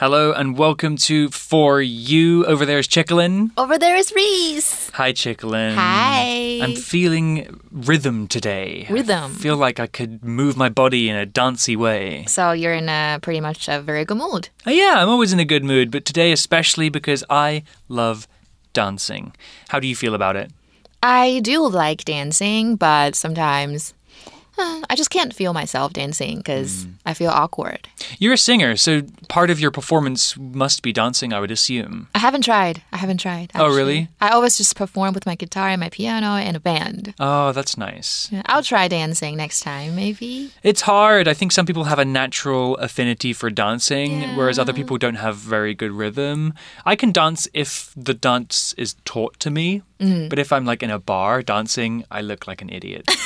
Hello and welcome to For You. Over there is Chicklin. Over there is Reese. Hi, Chicklin. Hi. I'm feeling rhythm today. Rhythm. I feel like I could move my body in a dancey way. So you're in a pretty much a very good mood. Uh, yeah, I'm always in a good mood, but today especially because I love dancing. How do you feel about it? I do like dancing, but sometimes uh, I just can't feel myself dancing because I feel awkward. You're a singer, so part of your performance must be dancing, I would assume. I haven't tried. I haven't tried. Oh, really? I always just perform with my guitar and my piano and a band. Oh, that's nice. Yeah, I'll try dancing next time, maybe. It's hard. I think some people have a natural affinity for dancing, whereas other people don't have very good rhythm. I can dance if the dance is taught to me, but if I'm like in a bar dancing, I look like an idiot.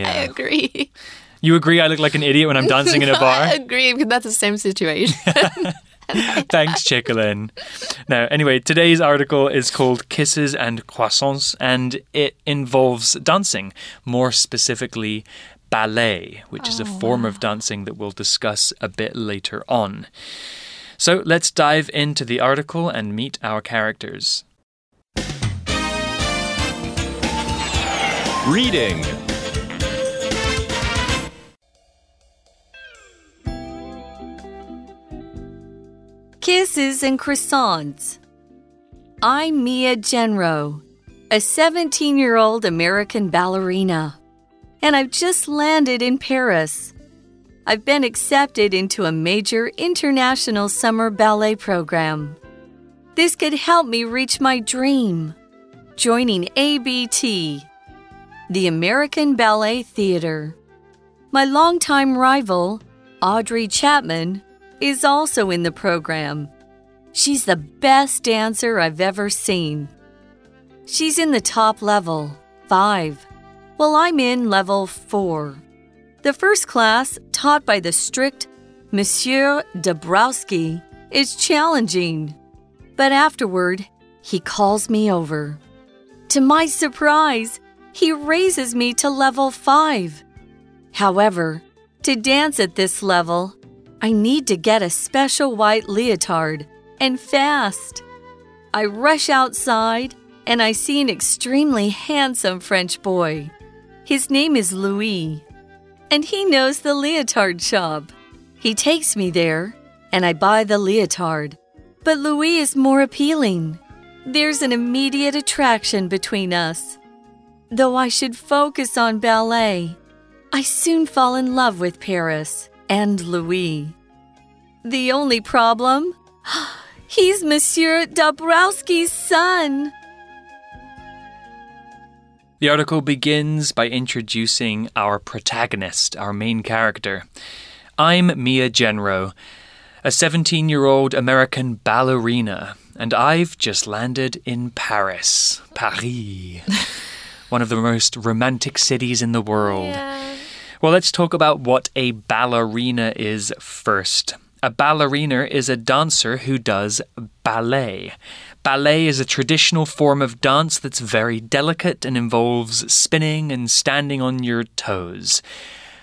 I agree. You agree I look like an idiot when I'm dancing in a bar? I agree because that's the same situation. Thanks, Chicklin. Now, anyway, today's article is called Kisses and Croissants, and it involves dancing, more specifically, ballet, which is a oh, form of dancing that we'll discuss a bit later on. So let's dive into the article and meet our characters. Reading Kisses and croissants. I'm Mia Jenrow, a 17 year old American ballerina, and I've just landed in Paris. I've been accepted into a major international summer ballet program. This could help me reach my dream joining ABT, the American Ballet Theater. My longtime rival, Audrey Chapman, is also in the program. She's the best dancer I've ever seen. She's in the top level, 5, while I'm in level 4. The first class, taught by the strict Monsieur Dabrowski, is challenging. But afterward, he calls me over. To my surprise, he raises me to level 5. However, to dance at this level, I need to get a special white leotard and fast. I rush outside and I see an extremely handsome French boy. His name is Louis, and he knows the leotard shop. He takes me there and I buy the leotard. But Louis is more appealing. There's an immediate attraction between us. Though I should focus on ballet, I soon fall in love with Paris and Louis. The only problem? He's Monsieur Dabrowski's son. The article begins by introducing our protagonist, our main character. I'm Mia Jenrow, a 17 year old American ballerina, and I've just landed in Paris. Paris. One of the most romantic cities in the world. Well, let's talk about what a ballerina is first. A ballerina is a dancer who does ballet. Ballet is a traditional form of dance that's very delicate and involves spinning and standing on your toes.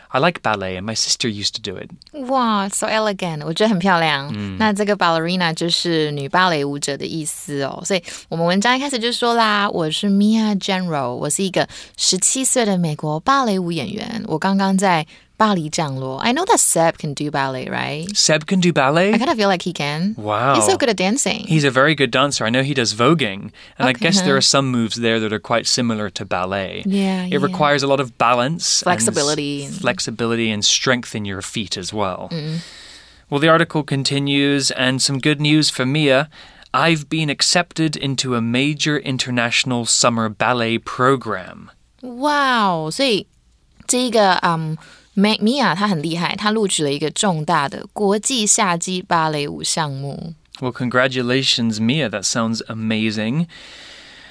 I like ballet, and my sister used to do it. 哇，so elegant，我觉得很漂亮。那这个 ballerina 就是女芭蕾舞者的意思哦。所以我们文章一开始就说啦，我是 Mia General，我是一个十七岁的美国芭蕾舞演员。我刚刚在 巴黎降落。I know that Seb can do ballet, right? Seb can do ballet. I kind of feel like he can. Wow. He's so good at dancing. He's a very good dancer. I know he does voguing, and I Okay. guess there are some moves there that are quite similar to ballet. Yeah, It yeah. requires a lot of balance, and s- Flexibility and- flexibility, and strength in your feet as well. Mm. Well, the article continues, and some good news for Mia. I've been accepted into a major international summer ballet program. 哇哦！所以这一个嗯， 梅米娅她很厉害，她录取了一个重大的国际夏季芭蕾舞项目。 Well, congratulations, Mia. That sounds amazing.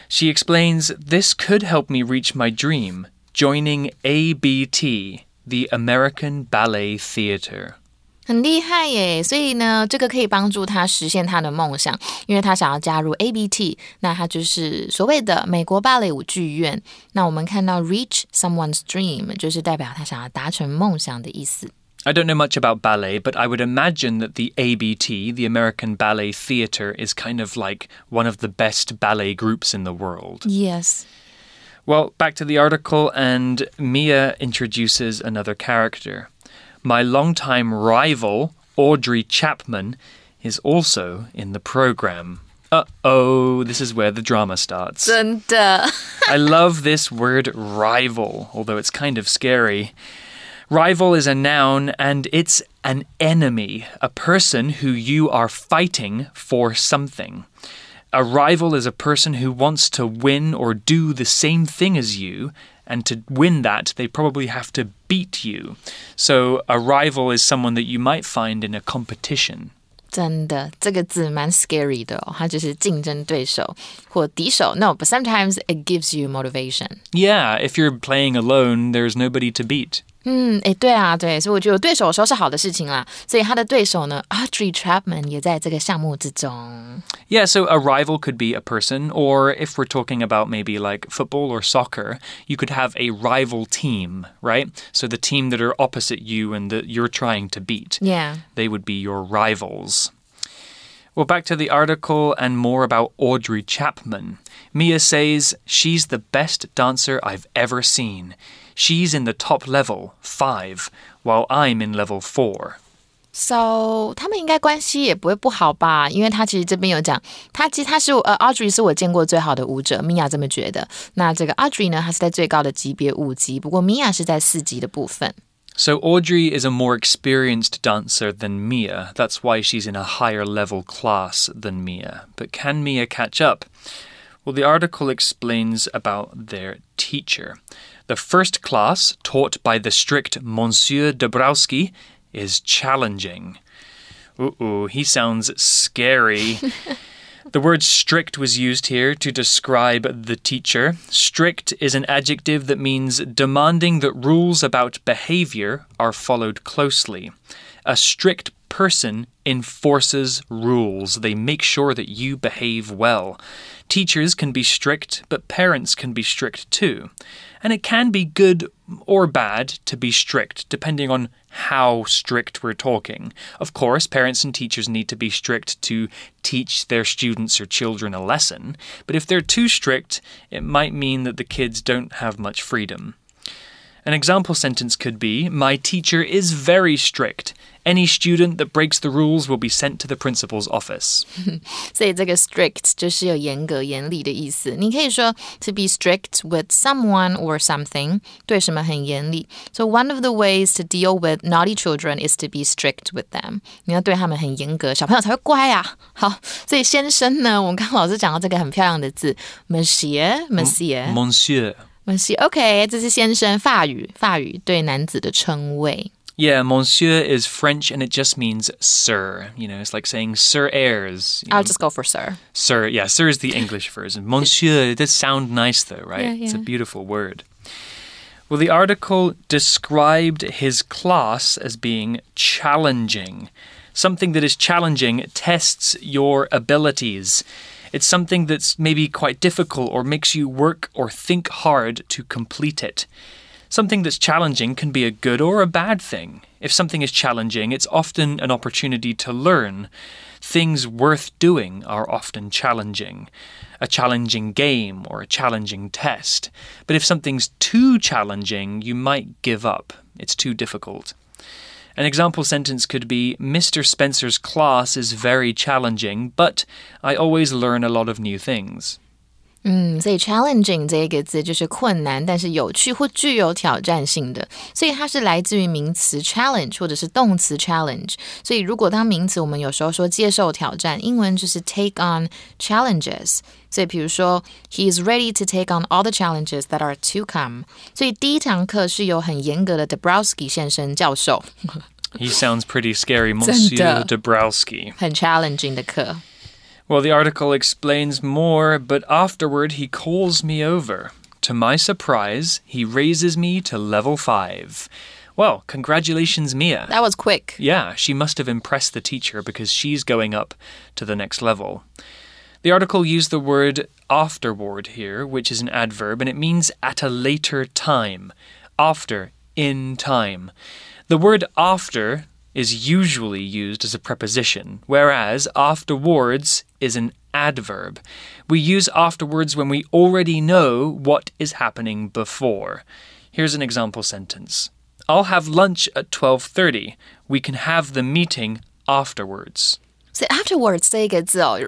She explains this could help me reach my dream joining ABT, the American Ballet Theatre. 很厉害耶！所以呢，这个可以帮助他实现他的梦想，因为他想要加入 ABT，那他就是所谓的美国芭蕾舞剧院。那我们看到 reach someone's dream，就是代表他想要达成梦想的意思。 I don't know much about ballet, but I would imagine that the ABT, the American Ballet Theatre, is kind of like one of the best ballet groups in the world. Yes. Well, back to the article, and Mia introduces another character. My longtime rival, Audrey Chapman, is also in the program. Uh oh, this is where the drama starts. I love this word rival, although it's kind of scary. Rival is a noun and it's an enemy, a person who you are fighting for something. A rival is a person who wants to win or do the same thing as you, and to win that, they probably have to beat you. So, a rival is someone that you might find in a competition. 真的，这个字蛮 scary 的哦，它就是竞争对手或敌手。No, but sometimes it gives you motivation. Yeah, if you're playing alone, there's nobody to beat. 嗯，哎，对啊，对，所以我觉得有对手有时候是好的事情啦。所以他的对手呢，Audrey Chapman 也在这个项目之中。Yeah, so a rival could be a person, or if we're talking about maybe like football or soccer, you could have a rival team, right? So the team that are opposite you and that you're trying to beat. Yeah. They would be your rivals. Well, back to the article and more about Audrey Chapman. Mia says she's the best dancer I've ever seen. She's in the top level, five, while I'm in level four. So 他们应该关系也不会不好吧？因为他其实这边有讲，他其实他是我呃 Audrey 是我见过最好的舞者，Mia 这么觉得。那这个 Audrey 呢，她是在最高的级别五级，不过 Mia 是在四级的部分。 So Audrey is a more experienced dancer than Mia. That's why she's in a higher level class than Mia. But can Mia catch up? Well, the article explains about their teacher. The first class, taught by the strict Monsieur Dabrowski, is challenging. Ooh, he sounds scary. The word strict was used here to describe the teacher. Strict is an adjective that means demanding that rules about behavior are followed closely. A strict person enforces rules, they make sure that you behave well. Teachers can be strict, but parents can be strict too. And it can be good or bad to be strict, depending on how strict we're talking. Of course, parents and teachers need to be strict to teach their students or children a lesson, but if they're too strict, it might mean that the kids don't have much freedom. An example sentence could be My teacher is very strict. Any student that breaks the rules will be sent to the principal's office. 所以这个 strict 就是有严格、严厉的意思。你可以说 to be strict with someone or something，对什么很严厉。So one of the ways to deal with naughty children is to be strict with them。你要对他们很严格，小朋友才会乖啊。好，所以先生呢，我们刚刚老师讲到这个很漂亮的字，Monsieur，Monsieur。 Monsieur. Monsieur，OK，、这是先生，法语，法语对男子的称谓。 Yeah, monsieur is French and it just means sir. You know, it's like saying Sir Ayres. I'll just go for sir. Sir, yeah, sir is the English version. Monsieur, it does sound nice though, right? Yeah, It's a beautiful word. Well, the article described his class as being challenging. Something that is challenging tests your abilities. It's something that's maybe quite difficult or makes you work or think hard to complete it. Something that's challenging can be a good or a bad thing. If something is challenging, it's often an opportunity to learn. Things worth doing are often challenging. A challenging game or a challenging test. But if something's too challenging, you might give up. It's too difficult. An example sentence could be Mr. Spencer's class is very challenging, but I always learn a lot of new things. 嗯，所以 challenging 这一个字就是困难，但是有趣或具有挑战性的，所以它是来自于名词 challenge 或者是动词 challenge。所以如果当名词，我们有时候说接受挑战，英文就是 take on challenges。所以比如说，He is ready to take on all the challenges that are to come。所以第一堂课是由很严格的 Dabrowski 先生教授，He sounds pretty scary, Monsieur。Dabrowski. 很 challenging 的课。Well, the article explains more, but afterward he calls me over. To my surprise, he raises me to level 5. Well, congratulations, Mia. That was quick. Yeah, she must have impressed the teacher because she's going up to the next level. The article used the word afterward here, which is an adverb, and it means at a later time. After, in time. The word after is usually used as a preposition, whereas afterwards is an adverb. We use afterwards when we already know what is happening before. Here's an example sentence. I'll have lunch at 12:30. We can have the meeting afterwards. So afterwards 这一个字哦，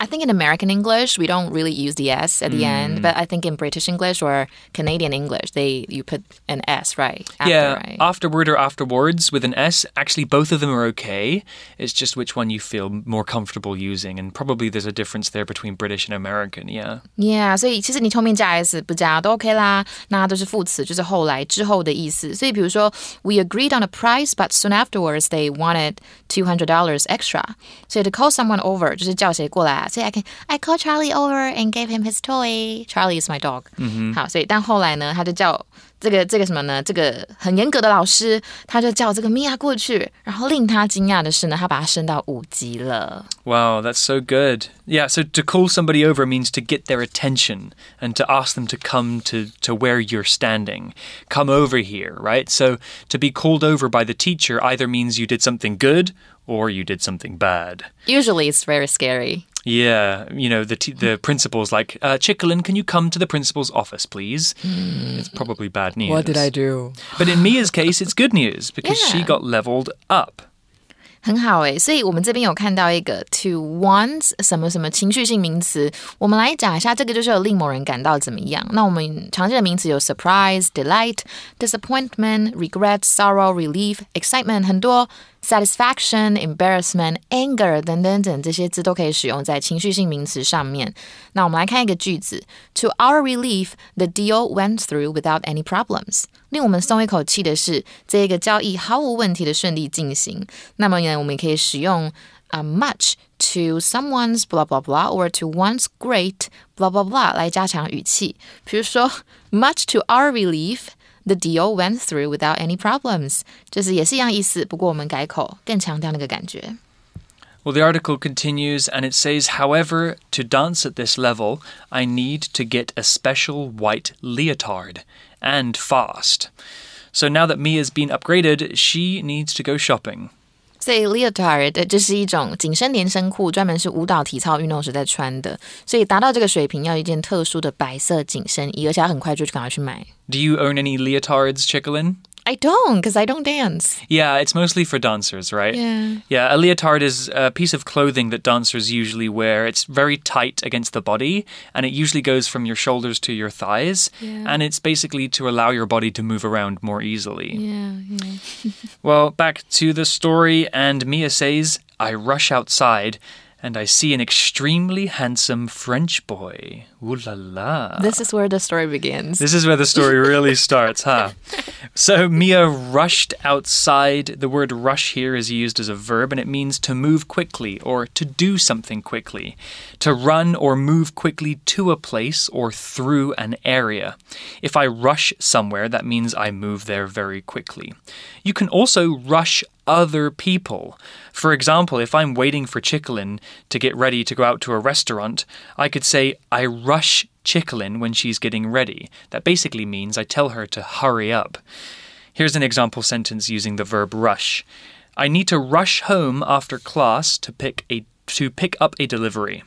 I think in American English we don't really use the s at the end, but I think in British English or Canadian English they you put an s right after, yeah, right? afterward or afterwards with an S. Actually, both of them are okay. It's just which one you feel more comfortable using, and probably there's a difference there between British and American. Yeah. Yeah，所以其实你后面加 s 不加都 OK 啦，那都是副词，就是后来之后的意思。所以比如说，We agreed on a price, but soon afterwards they wanted two hundred dollars extra. 所以 to call someone over 就是叫谁过来 啊？所以 I can I called Charlie over and gave him his toy. Charlie is my dog. 嗯好，所以但后来呢，他就叫这个这个什么呢？这个很严格的老师，他就叫这个米娅过去，然后令他惊讶的是呢，他把他升到五级了。 Wow, that's so good. Yeah, so to call somebody over means to get their attention and to ask them to come to, to where you're standing. Come over here, right? So to be called over by the teacher either means you did something good or you did something bad. Usually it's very scary. Yeah, you know, the t- the principal's like, uh, Chicklin, can you come to the principal's office, please? It's probably bad news. do? But in Mia's case, it's good news because she Yeah. got leveled up. 很好诶，所以我们这边有看到一个 to want 什么什么情绪性名词，我们来讲一下，这个就是有令某人感到怎么样。那我们常见的名词有 surprise、delight、disappointment、regret、sorrow、relief、excitement，很多 satisfaction、embarrassment、anger 等等等这些字都可以使用在情绪性名词上面。那我们来看一个句子：To our relief, the deal went through without any problems。令我们松一口气的是，这一个交易毫无问题的顺利进行。那么呢，我们也可以使用啊、much to someone's blah blah blah or to one's great blah blah blah 来加强语气。比如说，much to our relief。 The deal went through without any problems，就是也是一样意思，不过我们改口，更强调那个感觉。 Well, the article continues and it says, however, to dance at this level, I need to get a special white leotard and fast. So now that Mia's been upgraded, she needs to go shopping. 所以 leotard 这是一种紧身连身裤，专门是舞蹈体操运动时在穿的。所以达到这个水平，要一件特殊的白色紧身衣，而且要很快就去赶快去买。Do you own any leotards, Chicklin? I don't, because I don't dance. Yeah, it's mostly for dancers, right? Yeah. Yeah, a leotard is a piece of clothing that dancers usually wear. It's very tight against the body, and it usually goes from your shoulders to your thighs. Yeah. And it's basically to allow your body to move around more easily. Yeah, yeah. Well, back to the story, and Mia says, I rush outside and I see an extremely handsome French boy. Ooh la la. This is where the story begins. This is where the story really starts, huh? So Mia rushed outside. The word rush here is used as a verb and it means to move quickly or to do something quickly, to run or move quickly to a place or through an area. If I rush somewhere, that means I move there very quickly. You can also rush other people. For example, if I'm waiting for Chickalin to get ready to go out to a restaurant, I could say, I rush Chickalin when she's getting ready. That basically means I tell her to hurry up. Here's an example sentence using the verb rush. I need to rush home after class to pick a to pick up a delivery.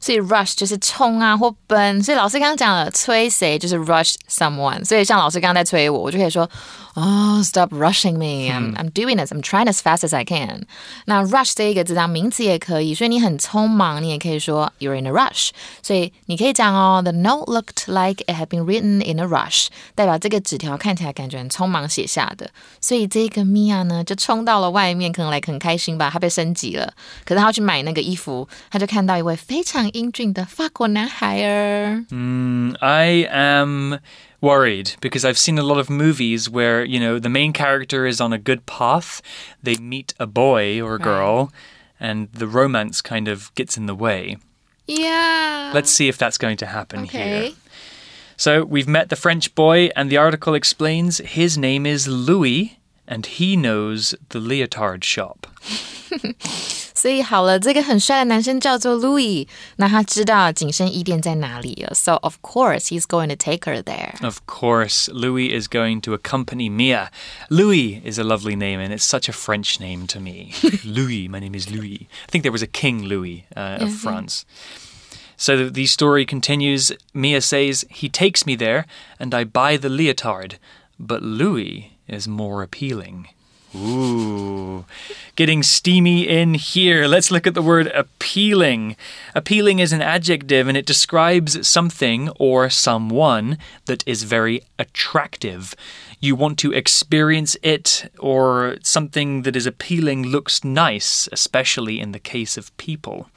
所以 rush 就是冲啊或奔，所以老师刚刚讲了催谁就是 rush someone，所以像老师刚刚在催我，我就可以说哦、s t o p rushing me，I'm、I'm doing this, I'm trying as fast as I can。那 rush 这一个字当名词也可以，所以你很匆忙，你也可以说 you're in a rush。所以你可以讲哦，the note looked like it had been written in a rush，代表这个纸条看起来感觉很匆忙写下的。所以这个 Mia 呢就冲到了外面，可能来很开心吧，她被升级了。可是她要去买那个衣服，她就看到一位非常 英俊的法国男孩儿。 Mm, I am worried because I've seen a lot of movies where, you know, the main character is on a good path, they meet a boy or a girl, and the romance kind of gets in the way. Yeah. Let's see if that's going to happen here. Okay. So we've met the French boy, and the article explains his name is Louis, and he knows the leotard shop. 所以好了，这个很帅的男生叫做 Louis，那他知道景深衣店在哪里了，so of course he's going to take her there. Of course, Louis is going to accompany Mia. Louis is a lovely name, and it's such a French name to me. Louis, my name is Louis. I think there was a King Louis uh, of France. So the story continues. Mia says, He takes me there, and I buy the leotard, but Louis is more appealing. Ooh, getting steamy in here. Let's look at the word appealing. Appealing is an adjective and it describes something or someone that is very attractive. You want to experience it, or something that is appealing looks nice, especially in the case of people.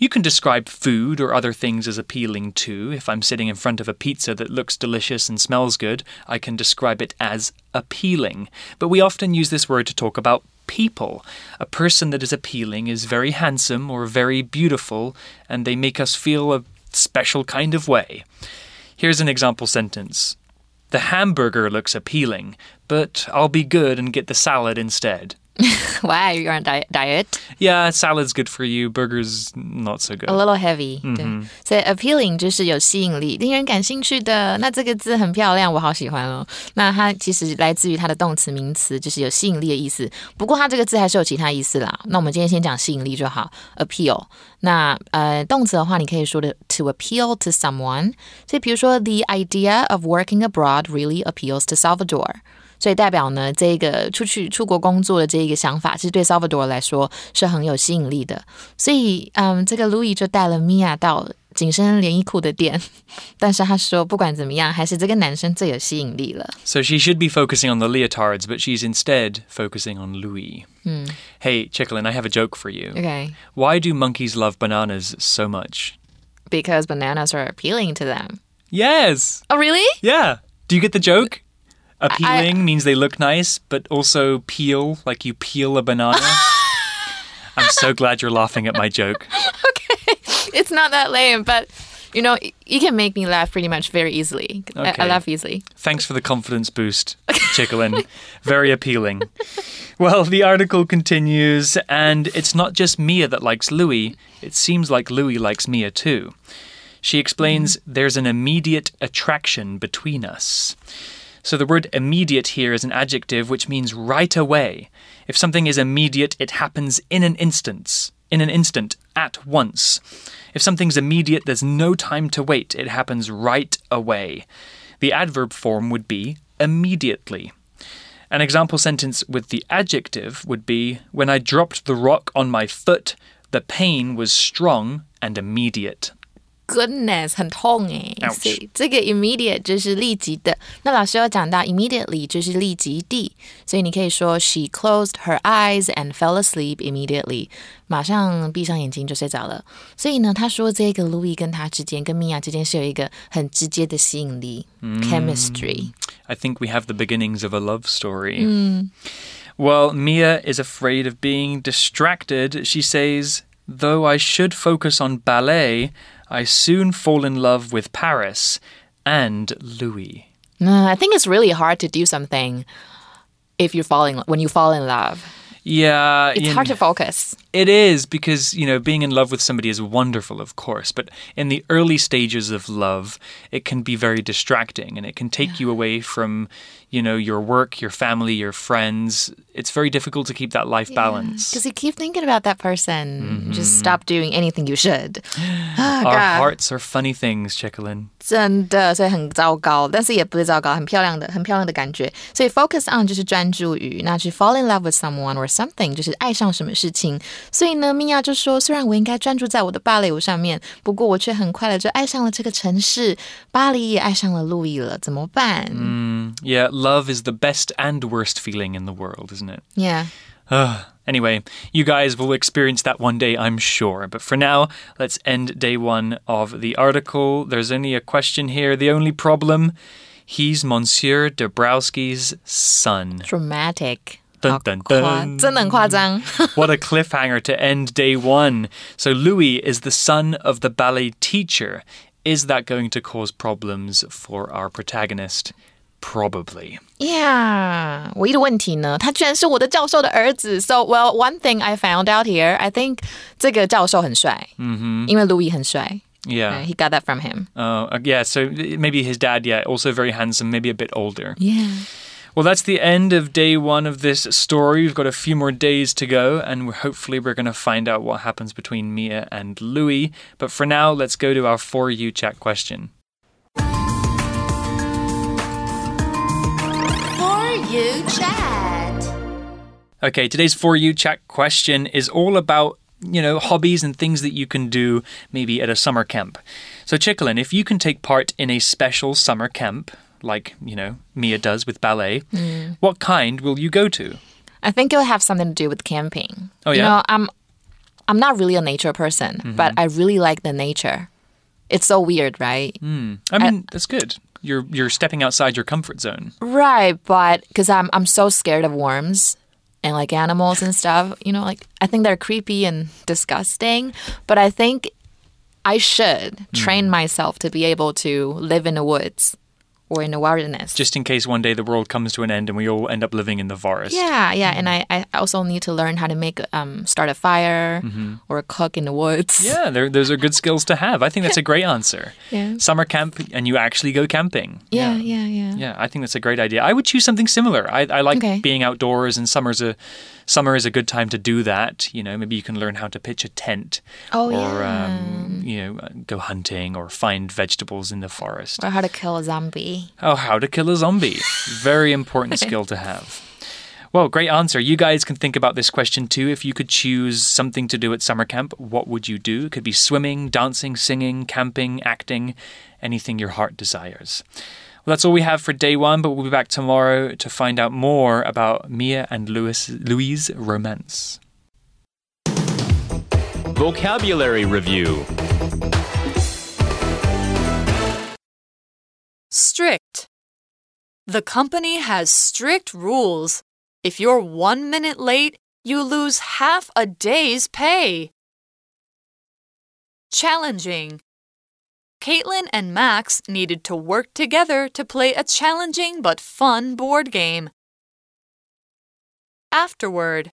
You can describe food or other things as appealing too. If I'm sitting in front of a pizza that looks delicious and smells good, I can describe it as appealing. But we often use this word to talk about people. A person that is appealing is very handsome or very beautiful, and they make us feel a special kind of way. Here's an example sentence The hamburger looks appealing, but I'll be good and get the salad instead. Why you're on diet? diet? Yeah, salad's good for you. Burgers not so good. A little heavy，、对，所以 appealing 就是有吸引力、令人感兴趣的。那这个字很漂亮，我好喜欢哦。那它其实来自于它的动词名词，就是有吸引力的意思。不过它这个字还是有其他意思啦。那我们今天先讲吸引力就好，appeal。那呃，动词的话，你可以说的 to appeal to someone。所以比如说，the idea of working abroad really appeals to Salvador。 所以代表呢，这个出去出国工作的这一个想法，其实对 Salvador 来说是很有吸引力的。所以，嗯，这个 Louis 就带了 Mia 到紧身连衣裤的店，但是他说，不管怎么样，还是这个男生最有吸引力了。 So she should be focusing on the leotards, but she's instead focusing on Louis. Hey, Chicklin, I have a joke for you. Okay, Why do monkeys love bananas so much? because bananas are appealing to them. Yes! Oh, really? Yeah. Do you get the joke? Appealing means they look nice, but also peel, like you peel a banana. I'm so glad you're laughing at my joke. Okay, it's not that lame, but you know, you can make me laugh pretty much very easily. I, I laugh easily. Thanks for the confidence boost, Chicklin. Very appealing. Well, the article continues, and it's not just Mia that likes Louis. It seems like Louis likes Mia too. She explains mm-hmm. there's an immediate attraction between us. So the word immediate here is an adjective which means right away. If something is immediate, it happens in an instant. In an instant, at once. If something's immediate, there's no time to wait. It happens right away. The adverb form would be immediately. An example sentence with the adjective would be When I dropped the rock on my foot, the pain was strong and immediate Goodness，很痛诶。 Ouch 所以这个 immediate 就是立即的。那老师有讲到 immediately 就是立即地，所以你可以说 she closed her eyes and fell asleep immediately，马上闭上眼睛就睡着了。所以呢，他说这个 Louis 跟他之间跟 Mia 之间是有一个很直接的吸引力、chemistry。 I think we have the beginnings of a love story. Well, Mia is afraid of being distracted. She says, Though I should focus on ballet, I soon fall in love with Paris and Louis. No, I think it's really hard to do something if you're falling when you fall in love. Yeah, It's you hard to focus. It is because, you know, being in love with somebody is wonderful, of course, but in the early stages of love, it can be very distracting and it can take you away from, you know, your work, your family, your friends. It's very difficult to keep that life balance. Because you keep thinking about that person. Just stop doing anything you should. Ah, Our God. hearts are funny things, Chicklin. 真的，所以很糟糕，但是也不是糟糕，很漂亮的，很漂亮的感觉。所以 focus on 就是专注于，那去 fall in love with someone or something 就是爱上什么事情。 所以呢，米娅就说，虽然我应该专注在我的芭蕾舞上面，不过我却很快的就爱上了这个城市，巴黎也爱上了路易了，怎么办、 Yeah, love is the best and worst feeling in the world, isn't it? y e a h Ugh. Anyway, you guys will experience that one day, I'm sure. But for now, let's end day one of the article. There's only a question here. The only problem he's Monsieur Dabrowski's son. dramatic， Dun, 好 dun, 夸 dun. 真的很夸张。 What a cliffhanger to end day one. So, Louis is the son of the ballet teacher. Is that going to cause problems for our protagonist? Probably. Yeah，唯一的问题呢，他居然是我的教授的儿子。So well, one thing I found out here, I think 这个教授很帅，嗯哼，因为 Louis 很帅。 Yeah. He got that from him. Uh, uh, yeah, so maybe his dad, yeah, also very handsome, maybe a bit older. Yeah. Well, that's the end of day one of this story. We've got a few more days to go, and we're, hopefully we're going to find out what happens between Mia and Louis. But for now, let's go to our For You chat question. For you chat. Okay, today's For You chat question is all about, you know, hobbies and things that you can do maybe at a summer camp. So, Chicklin, if you can take part in a special summer camp, like, you know, Mia does with ballet, mm. what kind will you go to? I think it'll have something to do with camping. Oh, yeah. You know, I'm I'm not really a nature person, mm-hmm. but I really like the nature. It's so weird, right? Mm. I mean, that's good. You're you're stepping outside your comfort zone. Right, but because I'm I'm so scared of worms and like animals and stuff, you know, like I think they're creepy and disgusting. But I think I should mm. train myself to be able to live in the woods or in the wilderness. Just in case one day the world comes to an end and we all end up living in the forest. yeah, yeah, and I, I also need to learn how to make um start a fire or cook in the woods. Yeah, those are good skills to have. I think that's a great answer. Yeah. Summer camp and you actually go camping. yeah, yeah, yeah. Yeah, I think that's a great idea. I would choose something similar. I, I like Okay. being outdoors, and summer's a summer is a good time to do that. You know, maybe you can learn how to pitch a tent, Oh, or yeah. um, you know, uh, go hunting or find vegetables in the forest. Or how to kill a zombie. Oh, how to kill a zombie. Very important skill to have. Well, great answer. You guys can think about this question too. If you could choose something to do at summer camp, what would you do? It could be swimming, dancing, singing, camping, acting, anything your heart desires. Well, that's all we have for day one, but we'll be back tomorrow to find out more about Mia and Louis, Louise' romance. Vocabulary Review Strict. The company has strict rules. If you're one minute late, you lose half a day's pay. Challenging. Caitlin and Max needed to work together to play a challenging but fun board game. Afterward.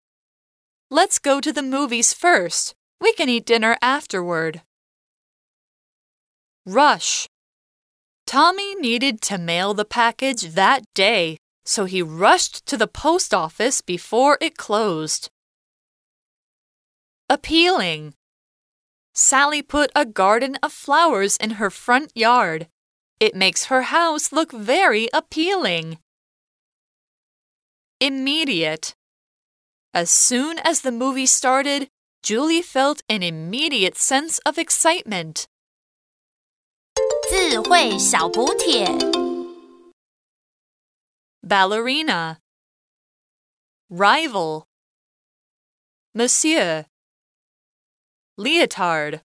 Let's go to the movies first. We can eat dinner afterward. Rush. Tommy needed to mail the package that day, so he rushed to the post office before it closed. Appealing. Sally put a garden of flowers in her front yard. It makes her house look very appealing. Immediate. As soon as the movie started, Julie felt an immediate sense of excitement. 智慧小补帖。 ballerina, rival, monsieur, leotard,